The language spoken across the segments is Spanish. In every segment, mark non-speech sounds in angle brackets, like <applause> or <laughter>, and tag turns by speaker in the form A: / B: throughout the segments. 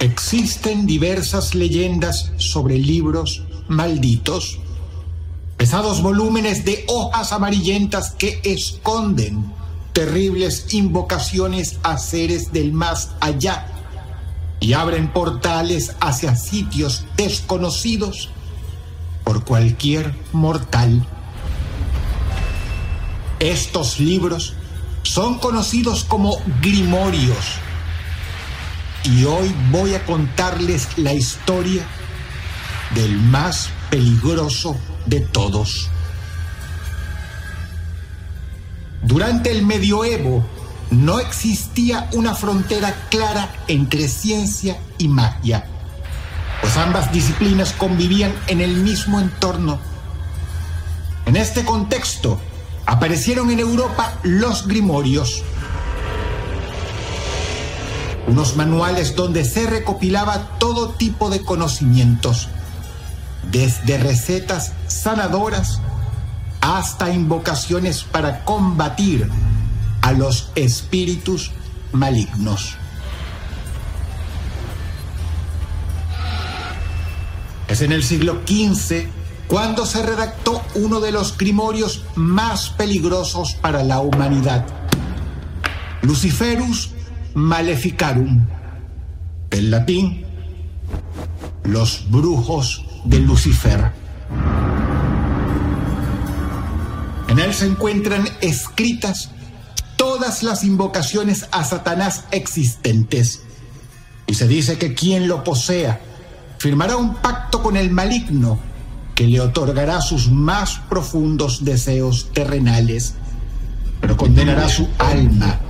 A: Existen diversas leyendas sobre libros malditos, pesados volúmenes de hojas amarillentas que esconden terribles invocaciones a seres del más allá y abren portales hacia sitios desconocidos por cualquier mortal. Estos libros son conocidos como grimorios y hoy voy a contarles la historia del más peligroso de todos. Durante el medioevo no existía una frontera clara entre ciencia y magia, pues ambas disciplinas convivían en el mismo entorno. En este contexto aparecieron en Europa los grimorios, unos manuales donde se recopilaba todo tipo de conocimientos, desde recetas sanadoras hasta invocaciones para combatir a los espíritus malignos. Es en el siglo XV cuando se redactó uno de los grimorios más peligrosos para la humanidad, Luciferus Maleficarum, en latín, los brujos de Lucifer. En él se encuentran escritas todas las invocaciones a Satanás existentes. Y se dice que quien lo posea firmará un pacto con el maligno que le otorgará sus más profundos deseos terrenales, pero condenará su alma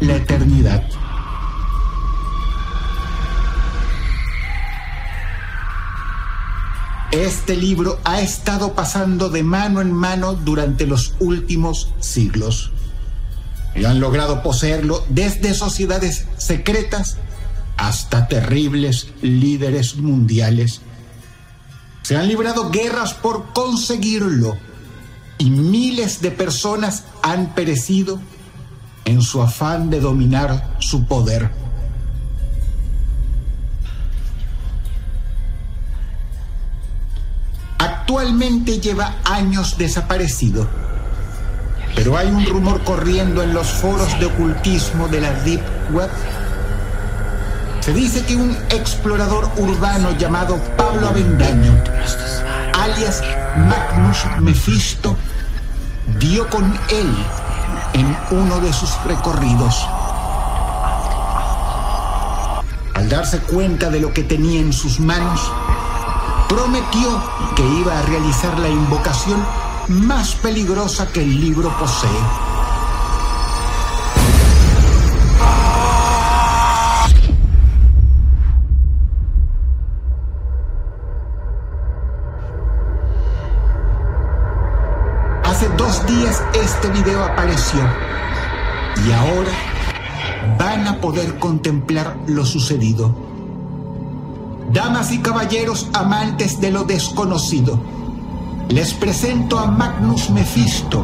A: la eternidad. Este libro ha estado pasando de mano en mano durante los últimos siglos y han logrado poseerlo desde sociedades secretas hasta terribles líderes mundiales. Se han librado guerras por conseguirlo y miles de personas han perecido en su afán de dominar su poder. Actualmente lleva años desaparecido, pero hay un rumor corriendo en los foros de ocultismo de la Deep Web. Se dice que un explorador urbano llamado Pablo Avendaño, alias Magnus Mephisto, dio con él en uno de sus recorridos. Al darse cuenta de lo que tenía en sus manos, prometió que iba a realizar la invocación más peligrosa que el libro posee. Y ahora van a poder contemplar lo sucedido. Damas y caballeros amantes de lo desconocido, les presento a Magnus Mephisto,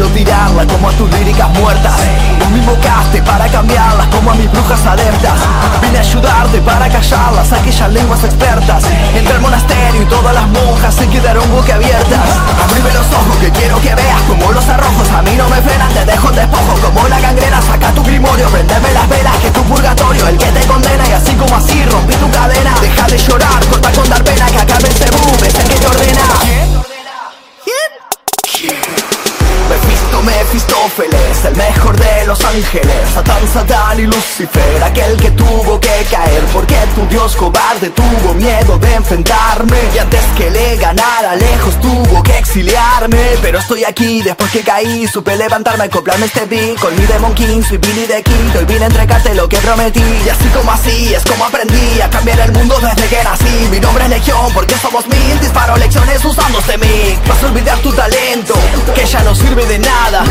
B: quiero tirarla como a tus líricas muertas. Tú me invocaste para cambiarlas como a mis brujas adeptas Vine a ayudarte para callarlas, aquellas lenguas expertas. Entra al monasterio y todas las monjas se quedaron boquiabiertas. Abrime los ojos que quiero que veas como los arrojos. A mí no me frenan, te dejo en despojo como la gangrena. Saca tu grimorio, prendeme las velas que tu purgatorio El que te condena. Y así como así rompí tu cadena. Deja de llorar, corta con dar pena que acabe el cebú, es el que te ordena Mefistófeles, el mejor de los ángeles, Satán, Satán y Lucifer, aquel que tuvo que caer, porque tu Dios cobarde tuvo miedo de enfrentarme, y antes que le ganara lejos tuvo que exiliarme, pero estoy aquí después que caí, supe levantarme, acoplarme este beat, con mi Demon King, soy Billy de King, hoy vine a entregarte lo que prometí, y así como así, es como aprendí a cambiar el mundo que nací, mi nombre es Legión, porque somos mil, disparo lecciones usando este vas a olvidar tu talento, que ya no sirve de nada,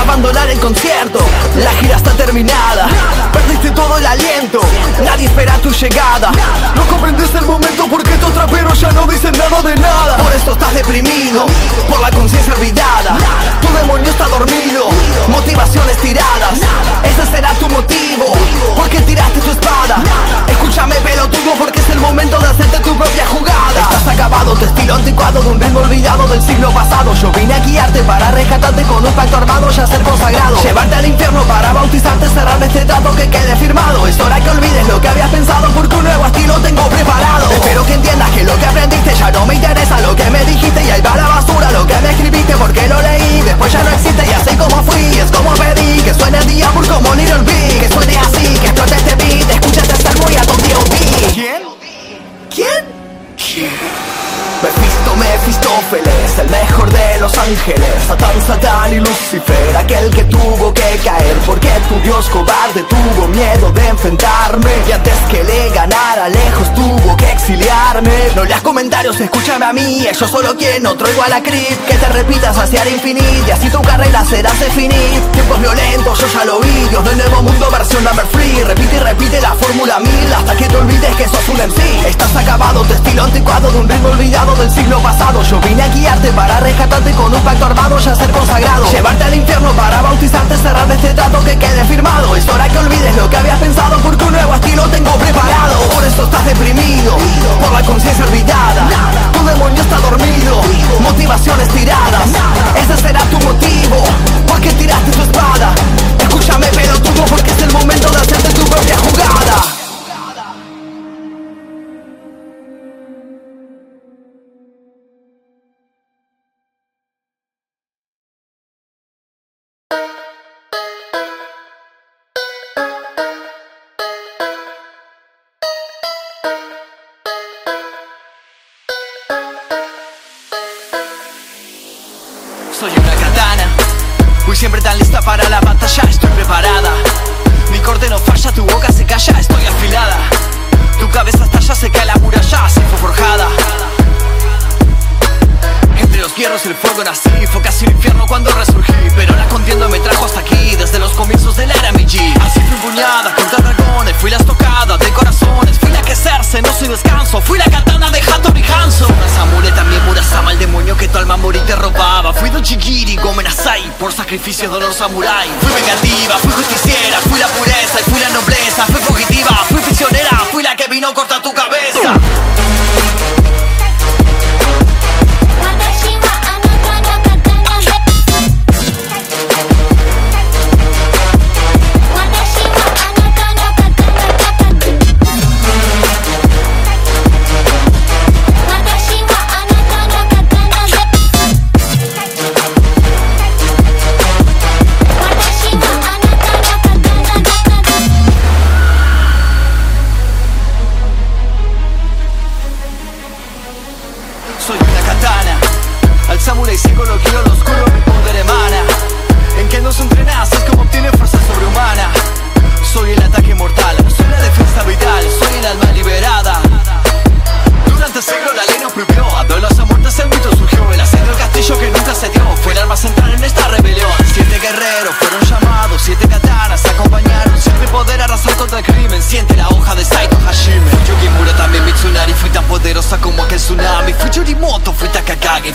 B: abandonar el concierto, la gira está terminada. Perdiste todo el aliento Nadie espera tu llegada. No comprendes el momento porque estos traperos ya no dicen nada de nada. Por esto estás deprimido Por la conciencia olvidada. Tu demonio está dormido Motivaciones tiradas. Ese será tu motivo Porque tiraste tu espada Escúchame pelotudo porque es el momento de hacerte tu propia jugada. Estás acabado, tu estilo anticuado De un ritmo olvidado del siglo pasado. Yo vine a guiarte para rescatarte con un pacto armado Ya ser consagrado. Llevarte al infierno para bautizarte Cerrar este trato que quede firmado. Es hora que olvides lo que habías pensado Porque un nuevo estilo tengo preparado. Espero que entiendas que lo que aprendiste ya no me interesa Lo que me dijiste y ahí va la basura Lo que me escribiste porque lo leí Después ya no existe y así como fui Es como pedí que suene el diablo como Little Big Que suene así, que explote este beat Escúchate estar muy a tu ¿Quién? ¿Quién? ¿Quién? Mefistófeles, el mejor de los ángeles. Satán, Satán y Lucifer, aquel que tuvo que caer Porque tu Dios cobarde tuvo miedo de enfrentarme. Y antes que le ganara lejos tuvo que exiliarme. No leas comentarios, escúchame a mí Ellos solo quieren otro igual a Creep Que te repitas hacia el infinito y así tu carrera será definir Tiempos violentos, yo ya lo vi Dios del nuevo mundo versión number free Repite y repite la fórmula mil Hasta que te olvides que sos un MC Estás acabado, tu estilo anticuado de un ritmo olvidado del siglo pasado. Yo vine a guiarte para rescatarte con un pacto armado ya ser consagrado. Llevarte al infierno para bautizarte, cerrar este trato que quede firmado. Es hora que olvides lo que habías pensado porque un nuevo estilo tengo preparado. Por eso estás deprimido, por la conciencia olvidada. Tu demonio está dormido, motivaciones tiradas. Ese será tu motivo, porque tiraste tu espada. Escúchame pelotudo porque es el momento de hacerte tu propia jugada Asai, por sacrificio de los samurai Fui vengativa, fui justiciera, fui la pureza y fui la nobleza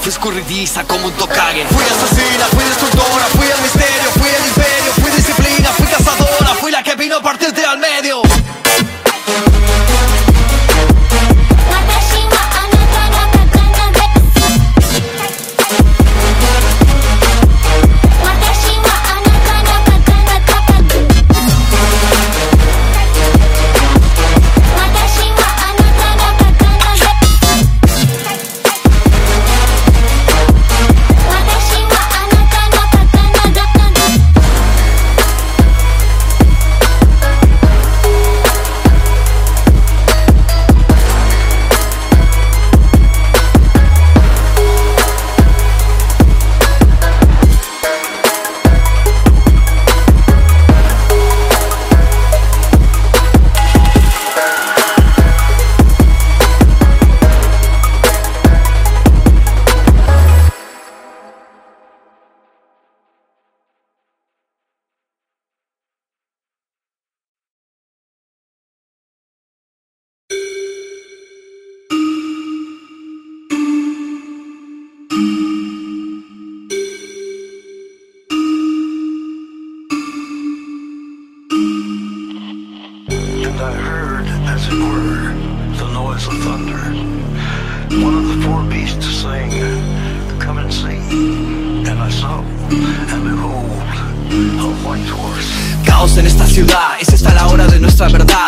B: escurridiza como un tokage Fui asesina, fui destructora,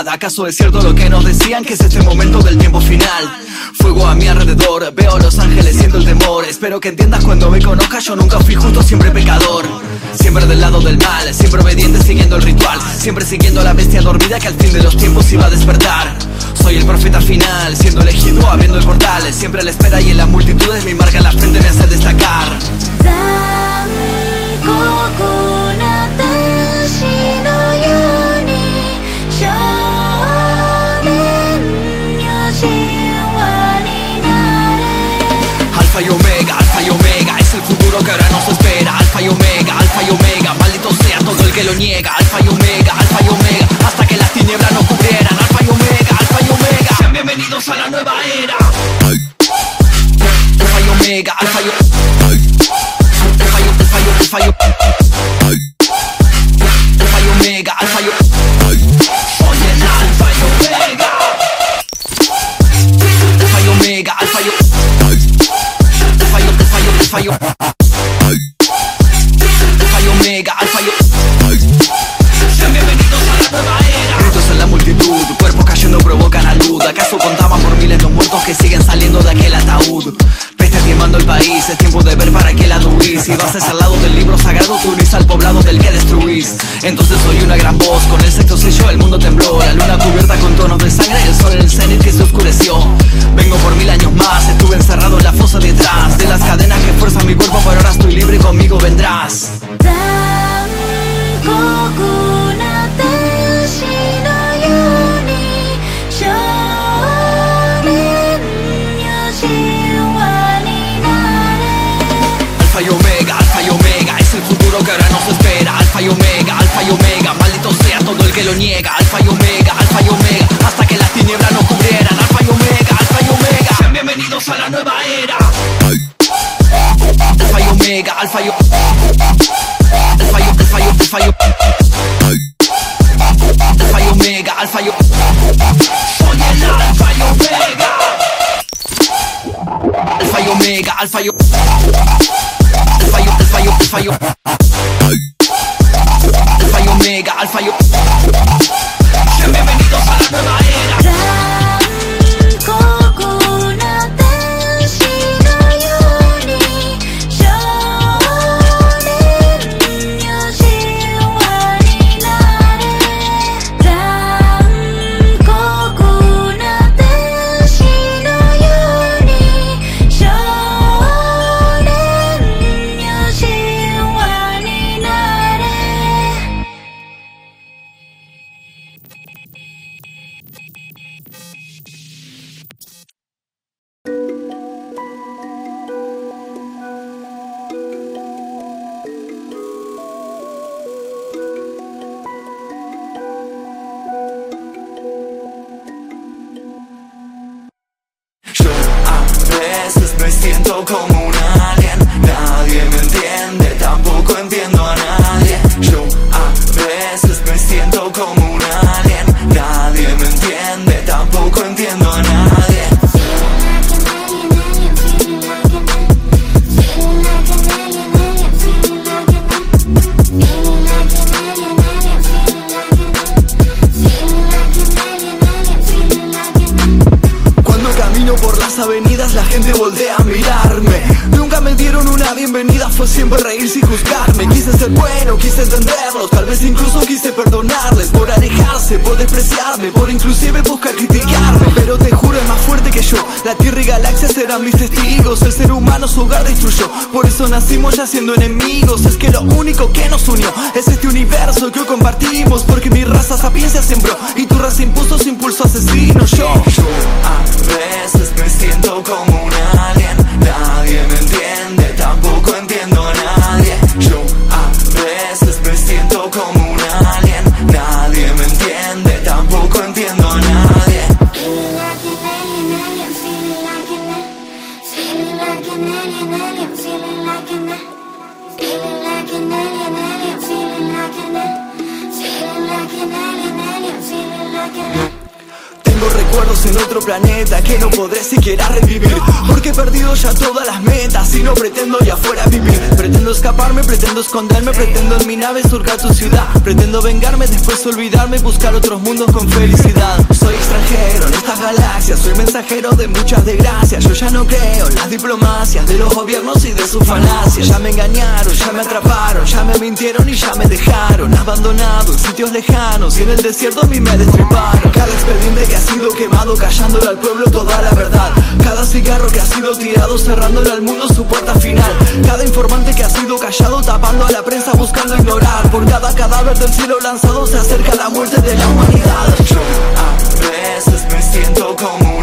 B: ¿Acaso es cierto lo que nos decían que es este momento del tiempo final? Fuego a mi alrededor, veo los ángeles, siento el temor. Espero que entiendas cuando me conozcas, yo nunca fui justo, siempre pecador. Siempre del lado del mal, siempre obediente siguiendo el ritual, siempre siguiendo a la bestia dormida que al fin de los tiempos iba a despertar. Soy el profeta final, siendo elegido, abriendo el portal, siempre a la espera y en las multitudes mi marca la frente me hace destacar. Dame, coco. niega Alfa y Omega, Alfa y Omega Hasta que las tinieblas no cubrieran Alfa y Omega, Alfa y Omega. Sean bienvenidos a la nueva era. Alfa y Omega, Alfa y Omega Alfa y Omega nigga, I'll fire you. Por eso nacimos ya siendo enemigos. Es que lo único que nos unió Es este universo que hoy compartimos. Porque mi raza sapiencia sembró Y tu raza impuso su impulso asesino Yo a veces me siento como Tengo recuerdos en otro planeta que no podré siquiera revivir. Porque he perdido ya todas las metas y no pretendo ya afuera vivir. Pretendo escaparme, pretendo esconderme, pretendo en mi nave surcar tu ciudad. Pretendo vengarme, después olvidarme y buscar otros mundos con felicidad. Soy extranjero en esta galaxia, soy mensajero de muchas desgracias. Yo ya no creo en las diplomacias de los gobiernos y de sus falacias. Ya me engañaron, ya me atraparon, ya me mintieron y ya me dejaron. Abandonado en sitios lejanos y en el desierto a mí me destriparon. Cada expediente que ha sido quemado callándole al pueblo toda la verdad. Cada cigarro que ha sido tirado cerrándole al mundo su puerta final. Cada informante que ha sido callado tapando a la prensa buscando ignorar. Por cada cadáver del cielo lanzado se acerca la muerte de la humanidad. Yo a veces me siento como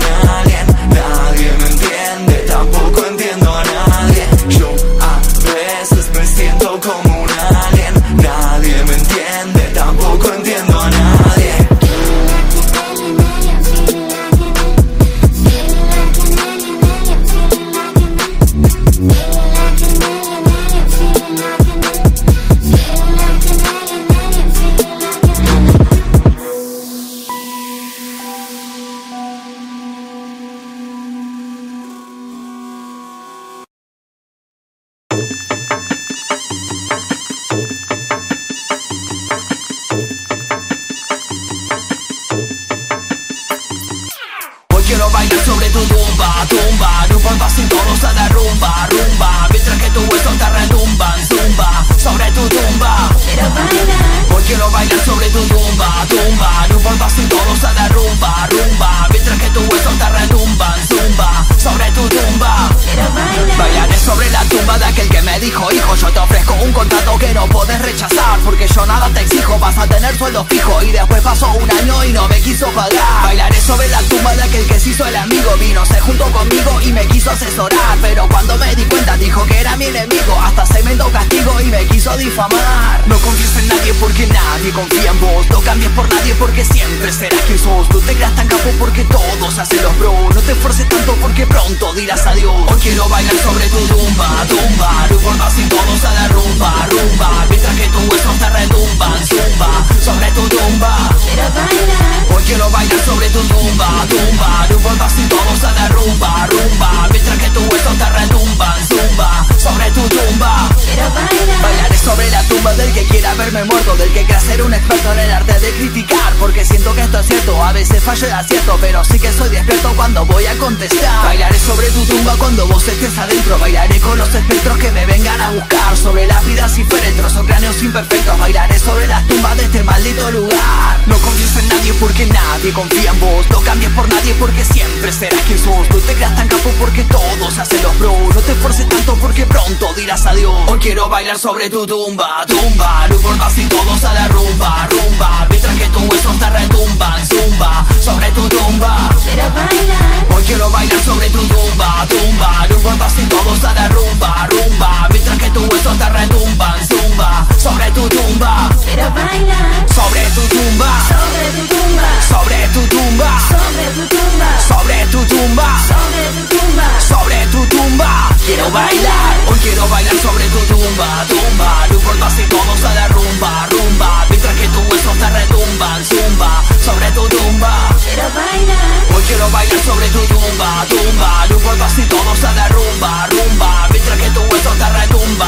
B: quiera verme muerto Del que quiera ser un experto en el arte de criticar Porque siento que esto es cierto, a veces fallo el acierto Pero sí que soy despierto cuando voy a contestar. Bailaré sobre tu tumba cuando vos estés adentro Bailaré con los espectros que me vengan a buscar Sobre las vidas y féretros o cráneos imperfectos Bailaré sobre las tumbas de este maldito lugar. No confíes en nadie porque nadie confía en vos No cambies por nadie porque siempre serás quien sos. No te creas tan capo porque todos hacen los bro No te esfuerces tanto porque pronto dirás adiós. Hoy quiero bailar sobre tu tumba, tumba importa si todo se derrumba, rumba Mientras que tus huesos te retumban, zumba Sobre tu tumba.
C: Quiero bailar,
B: Hoy quiero bailar sobre tu tumba, tumba. No importa si todo se derrumba, rumba Mientras que tus huesos te retumban, zumba Sobre tu tumba.
C: Quiero bailar.
B: Sobre tu tumba.
C: Sobre tu tumba,
B: Sobre tu tumba.
C: Sobre tu tumba.
B: Sobre tu tumba.
C: Sobre tu tumba.
B: Sobre tu tumba. Quiero bailar. Hoy quiero bailar sobre tu tumba, tumba. No importa si todo se derrumba, rumba. Mientras que tus huesos te retumban, zumba Sobre tu tumba.
C: Quiero bailar,
B: Hoy quiero bailar sobre tu tumba, tumba. No importa si todo se derrumba, rumba. Mientras que tus huesos te retumban,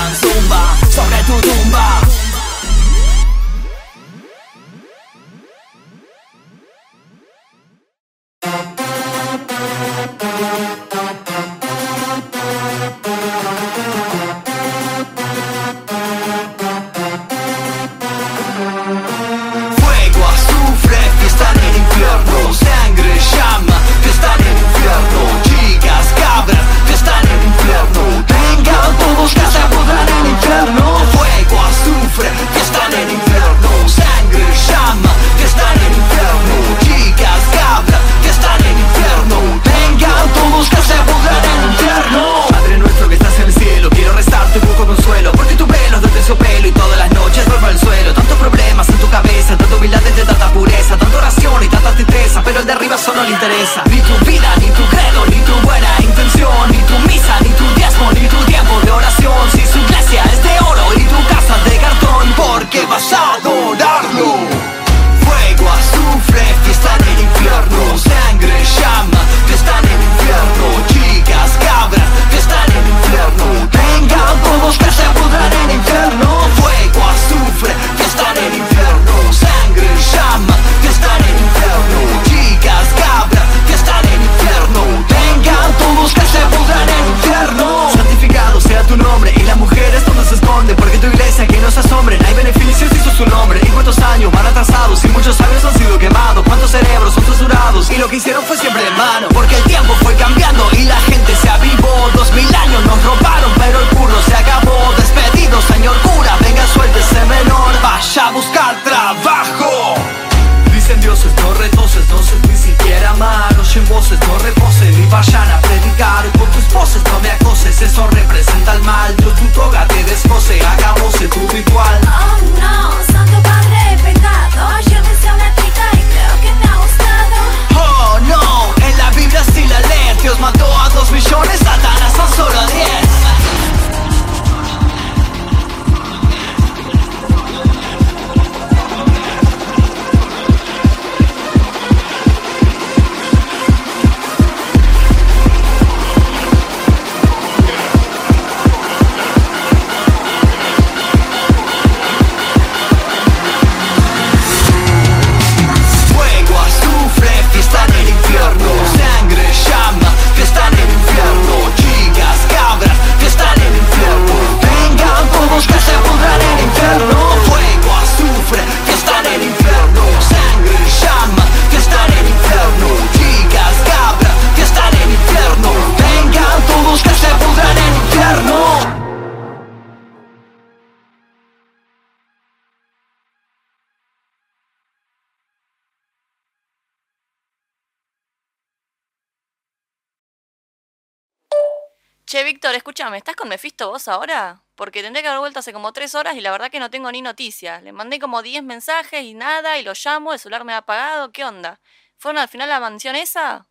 D: Víctor, escúchame, ¿estás con Mephisto vos ahora? Porque tendré que haber vuelto hace como tres horas y la verdad que no tengo ni noticias. Le mandé como 10 mensajes y nada, y lo llamo, el celular me ha apagado, ¿qué onda? ¿Fueron al final la mansión esa?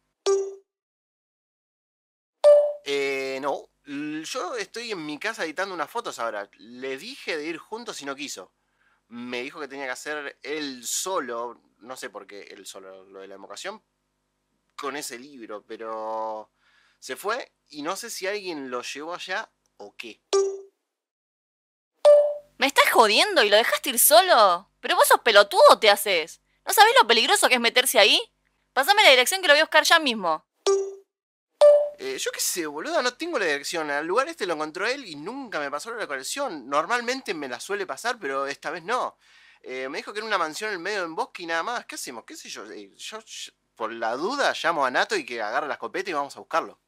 E: Eh, no. Yo estoy en mi casa editando unas fotos ahora. Le dije de ir juntos y no quiso. Me dijo que tenía que hacer él solo. No sé por qué él solo, lo de la evocación. Con ese libro, pero. Se fue y no sé si alguien lo llevó allá o qué.
D: ¿Me estás jodiendo y lo dejaste ir solo? ¿Pero vos sos pelotudo te haces? ¿No sabés lo peligroso que es meterse ahí? Pasame la dirección que lo voy a buscar ya mismo.
E: Eh, yo qué sé, boludo, no tengo la dirección. Al lugar este lo encontró él y nunca me pasó la localización. Normalmente me la suele pasar, pero esta vez no. Eh, me dijo que era una mansión en medio del bosque y nada más. ¿Qué hacemos? ¿Qué sé yo? Eh, yo, yo, por la duda, llamo a Nato y que agarre la escopeta y vamos a buscarlo.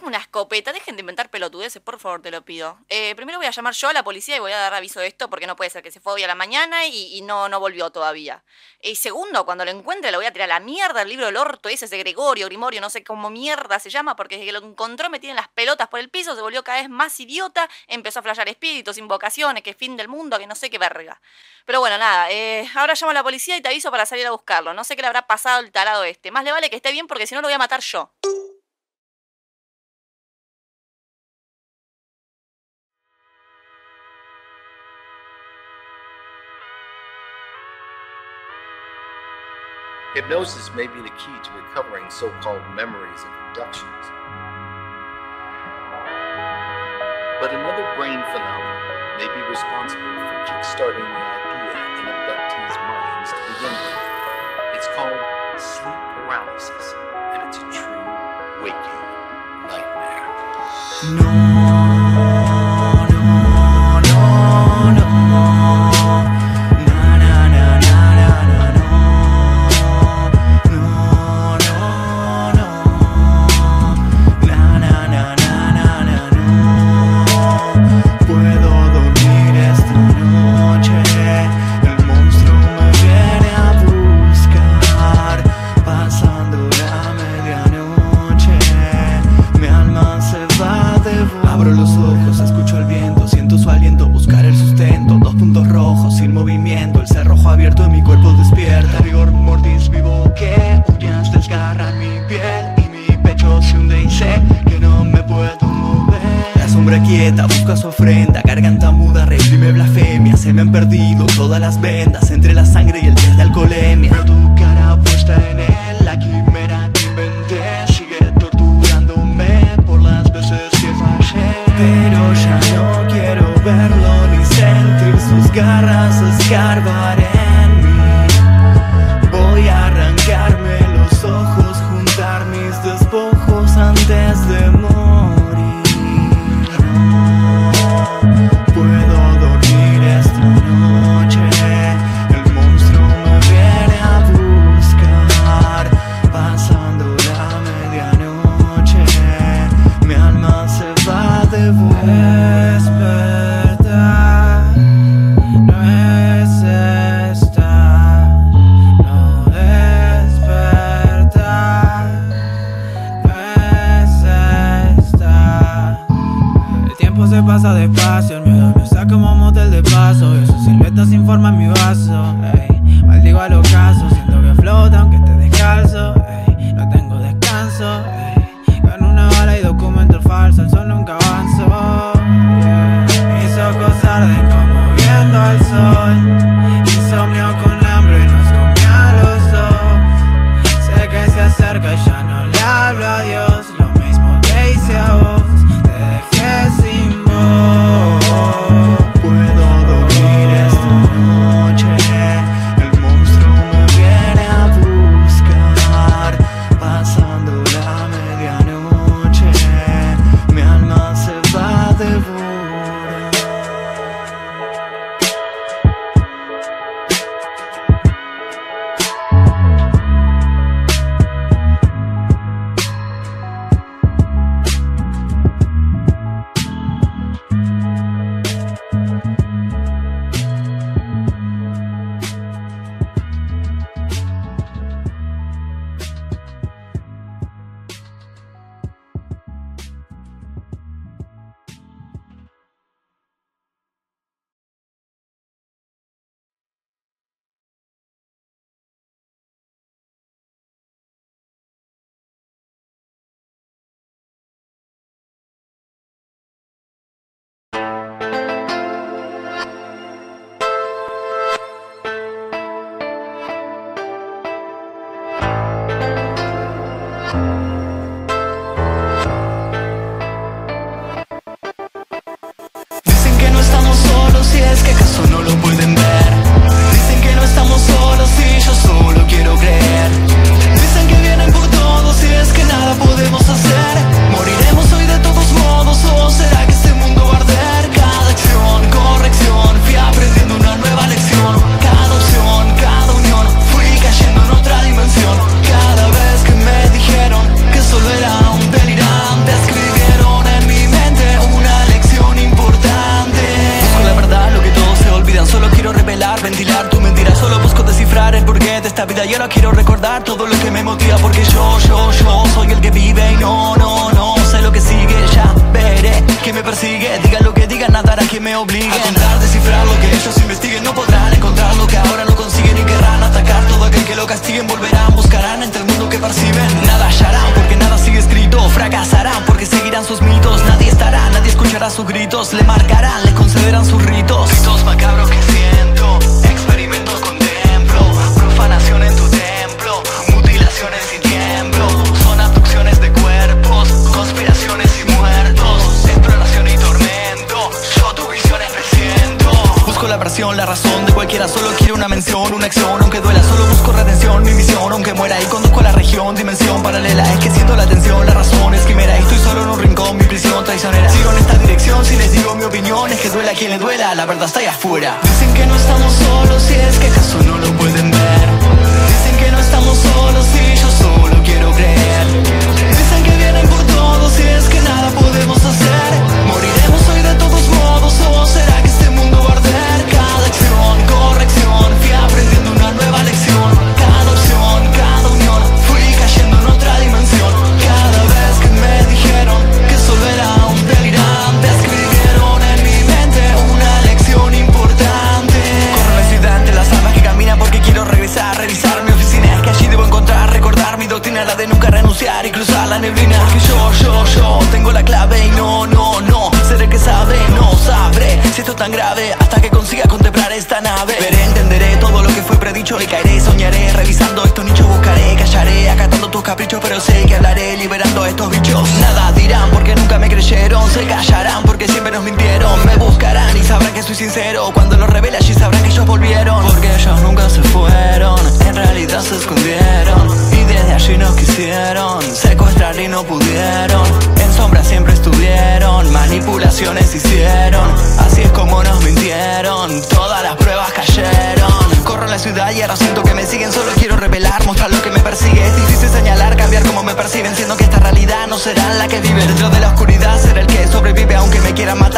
D: Una escopeta, dejen de inventar pelotudeces, por favor, te lo pido. Eh, primero voy a llamar yo a la policía y voy a dar aviso de esto porque no puede ser que se fue hoy a la mañana y, no, no volvió todavía. Y segundo, cuando lo encuentre le voy a tirar a la mierda el libro del orto ese, ese Gregorio, Grimorio, no sé cómo mierda se llama, porque desde que lo encontró me tienen las pelotas por el piso, se volvió cada vez más idiota, empezó a flashear espíritus, invocaciones, que fin del mundo, que no sé qué verga. Pero bueno, nada, eh, ahora llamo a la policía y te aviso para salir a buscarlo. No sé qué le habrá pasado al tarado este. Más le vale que esté bien porque si no lo voy a matar yo.
F: Hypnosis may be the key to recovering so called memories and abductions. But another brain phenomenon may be responsible for kickstarting the idea in abductees' minds to begin with. It's called sleep paralysis, and it's a true waking nightmare.
B: Puedo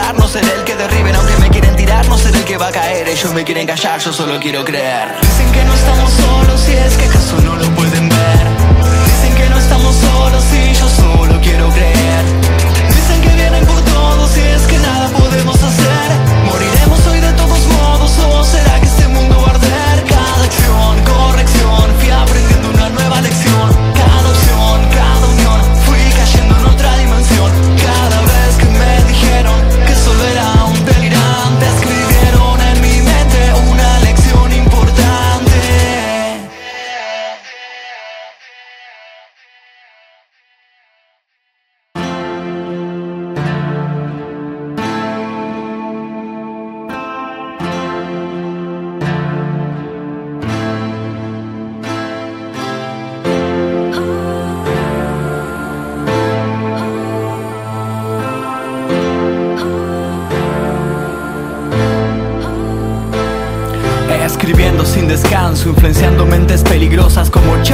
B: pasar, no seré el que
G: derriben Aunque me quieren tirar, no seré el que
B: va a caer. Ellos me quieren callar, yo solo quiero creer. Dicen que no estamos solos y es que acaso no lo pueden ver. Dicen que no estamos solos y yo solo quiero creer. Dicen que vienen por todos y es que nada podemos hacer. Moriremos hoy de todos modos o será que este mundo va a arder Cada acción, corrección, fiabre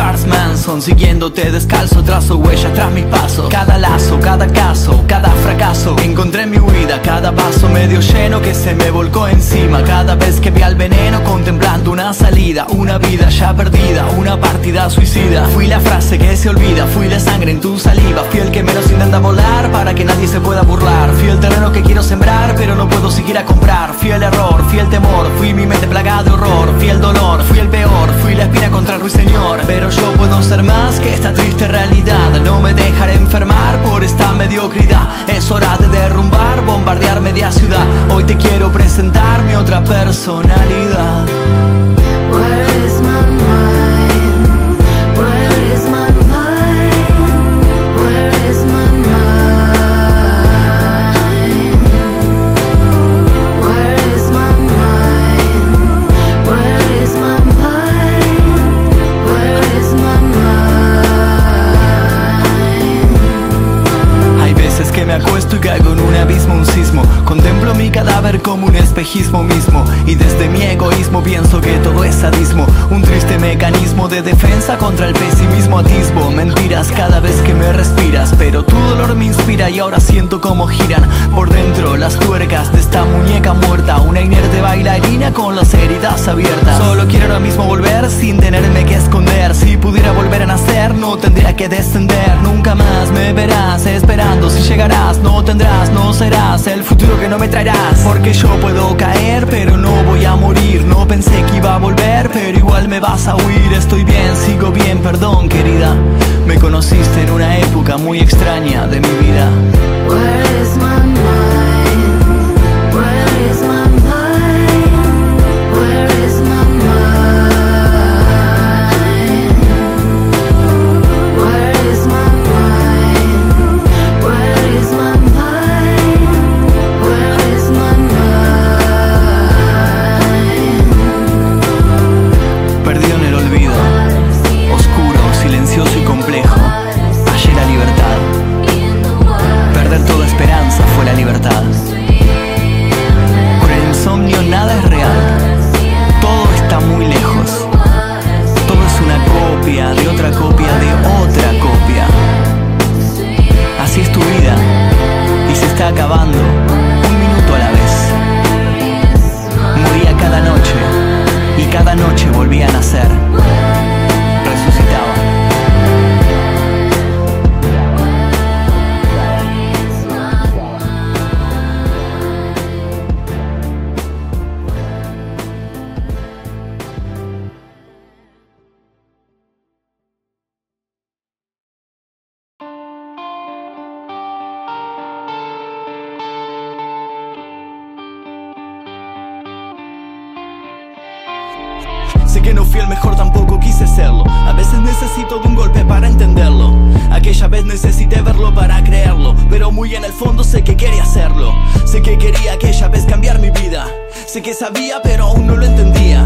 B: peligrosas como Manson, siguiéndote descalzo, trazo huella tras mis pasos. Cada lazo, cada caso, cada fracaso, encontré mi huida, cada vaso medio lleno que se me volcó encima. Cada vez que vi al veneno, contemplando una salida, una vida ya perdida, una partida suicida. Fui la frase que se olvida, fui la sangre en tu saliva, fui el que menos intenta volar para que nadie se pueda burlar. Fui el terreno que quiero sembrar, pero no puedo seguir a comprar. Fui el error, fui el temor, fui mi mente plagada de horror, fui el dolor, fui el peor, fui la espina contra el ruiseñor. Pero yo puedo ser más que esta triste realidad, no me dejaré enfermar por esta mediocridad. Es hora de derrumbar, bombardear media ciudad. Hoy te quiero presentar mi otra personalidad. Y desde mi egoísmo pienso que todo es sadismo. Un triste mecanismo de defensa contra el pesimismo atisbo. Mentiras cada vez que me respiras. Pero tu dolor me inspira y ahora siento como giran por dentro las tuercas de esta muñeca muerta. Una inerte bailarina con las heridas abiertas. Solo quiero ahora mismo volver sin tenerme que esconder. Si pudiera volver a nacer, no tendría que descender. Nunca más me verás esperando. Si llegarás, no tendrás, no serás el futuro que no me traerás. Porque yo puedo caer, pero no voy a morir. No pensé que iba a volver, pero igual me vas a huir. Estoy bien, sigo bien, perdón, querida. Me conociste en una época muy extraña de mi vida. Necesité verlo para creerlo. Pero muy en el fondo sé que quería hacerlo. Sé que quería aquella vez cambiar mi vida. Sé que sabía, pero aún no lo entendía.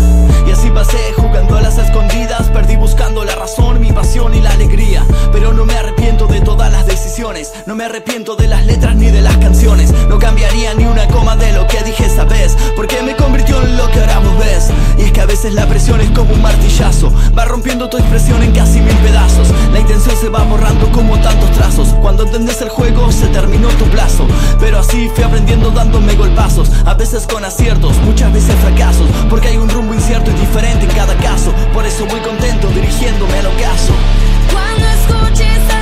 B: Así pasé jugando a las escondidas. Perdí buscando la razón, mi pasión y la alegría. Pero no me arrepiento de todas las decisiones. No me arrepiento de las letras ni de las canciones. No cambiaría ni una coma de lo que dije esa vez. Porque me convirtió en lo que ahora vos ves. Y es que a veces la presión es como un martillazo. Va rompiendo tu expresión en casi mil pedazos. La intención se va borrando como tantos trazos. Cuando entendés el juego se terminó tu plazo. Pero así fui aprendiendo dándome golpazos. A veces con aciertos, muchas veces fracasos. Porque hay un rumbo incierto y diferente en cada caso. Por eso muy contento dirigiéndome al ocaso.
C: Cuando escuches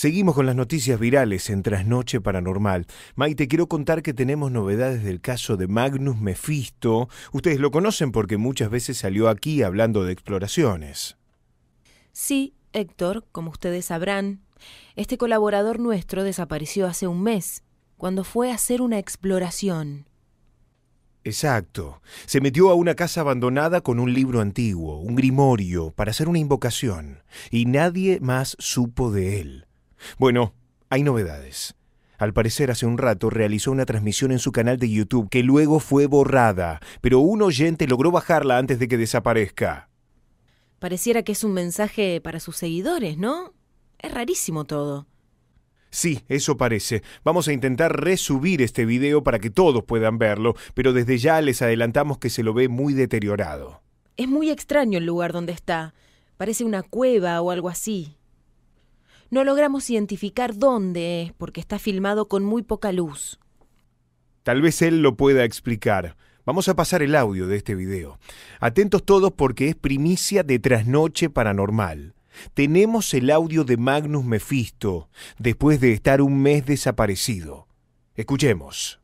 H: Seguimos con las noticias virales en Trasnoche Paranormal. Maite, quiero contar que tenemos novedades del caso de Magnus Mephisto. Ustedes lo conocen porque muchas veces salió aquí hablando de exploraciones.
I: Sí, Héctor, como ustedes sabrán, este colaborador nuestro desapareció hace un mes, cuando fue a hacer una exploración.
H: Exacto. Se metió a una casa abandonada con un libro antiguo, un grimorio, para hacer una invocación, y nadie más supo de él. Bueno, hay novedades. Al parecer hace un rato realizó una transmisión en su canal de YouTube que luego fue borrada, pero un oyente logró bajarla antes de que desaparezca.
I: Pareciera que es un mensaje para sus seguidores, ¿no? Es rarísimo todo.
H: Sí, eso parece. Vamos a intentar resubir este video para que todos puedan verlo, pero desde ya les adelantamos que se lo ve muy deteriorado.
I: Es muy extraño el lugar donde está. Parece una cueva o algo así. No logramos identificar dónde es porque está filmado con muy poca luz.
H: Tal vez él lo pueda explicar. Vamos a pasar el audio de este video. Atentos todos porque es primicia de Trasnoche Paranormal. Tenemos el audio de Magnus Mephisto después de estar un mes desaparecido. Escuchemos.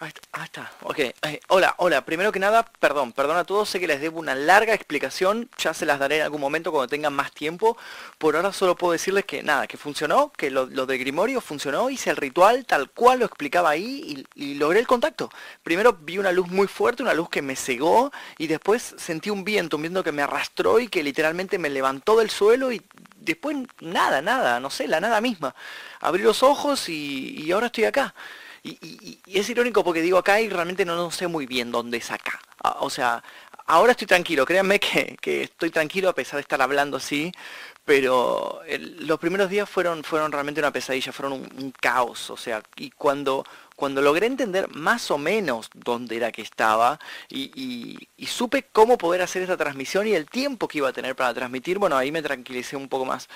J: Ahí está, ahí está. Ok, hola, hola. Primero que nada, perdón, perdón a todos. Sé que les debo una larga explicación. Ya se las daré en algún momento cuando tengan más tiempo. Por ahora solo puedo decirles que nada, que funcionó, que lo, de Grimorio funcionó. Hice el ritual tal cual lo explicaba ahí y, logré el contacto. Primero vi una luz muy fuerte, una luz que me cegó. Y después sentí un viento, un viento que me arrastró y que literalmente me levantó del suelo y después nada, nada, no sé, la nada misma. Abrí los ojos y ahora estoy acá. Y, es irónico porque digo acá y realmente no, sé muy bien dónde es acá. Ah, O sea, ahora estoy tranquilo, créanme <laughs> que, que estoy tranquilo a pesar de estar hablando así, pero los primeros días fueron, fueron realmente una pesadilla, fueron un, un caos. O sea, y cuando, cuando logré entender más o menos dónde era que estaba y, y- y supe cómo poder hacer esta transmisión y el tiempo que iba a tener para transmitir, bueno, ahí me tranquilicé un poco más.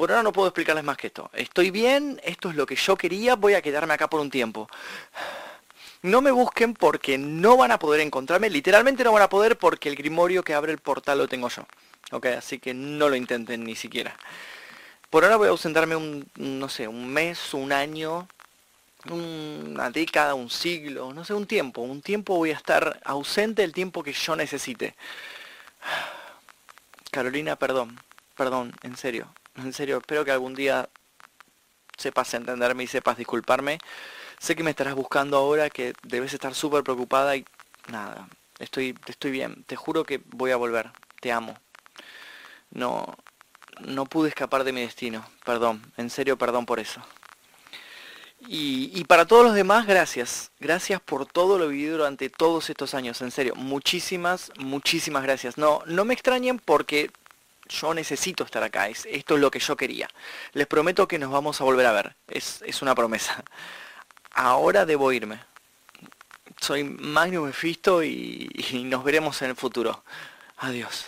J: Por ahora no puedo explicarles más que esto. Estoy bien, esto es lo que yo quería, voy a quedarme acá por un tiempo. No me busquen porque no van a poder encontrarme, literalmente no van a poder porque el grimorio que abre el portal lo tengo yo. Ok, así que no lo intenten ni siquiera. Por ahora voy a ausentarme un, no sé, un mes, un año, una década, un siglo, no sé, un tiempo. Un tiempo voy a estar ausente el tiempo que yo necesite. Carolina, perdón, perdón, en serio, en serio, espero que algún día sepas entenderme y sepas disculparme. Sé que me estarás buscando ahora, que debes estar súper preocupada y nada, estoy, estoy bien, te juro que voy a volver, te amo. No, no pude escapar de mi destino, perdón, en serio, perdón por eso. Y, y para todos los demás, gracias. Gracias por todo lo vivido durante todos estos años, en serio. Muchísimas, muchísimas gracias. No, no me extrañen porque yo necesito estar acá. Es, esto es lo que yo quería. Les prometo que nos vamos a volver a ver. Es, una promesa. Ahora debo irme. Soy Magnus Mephisto y nos veremos en el futuro. Adiós.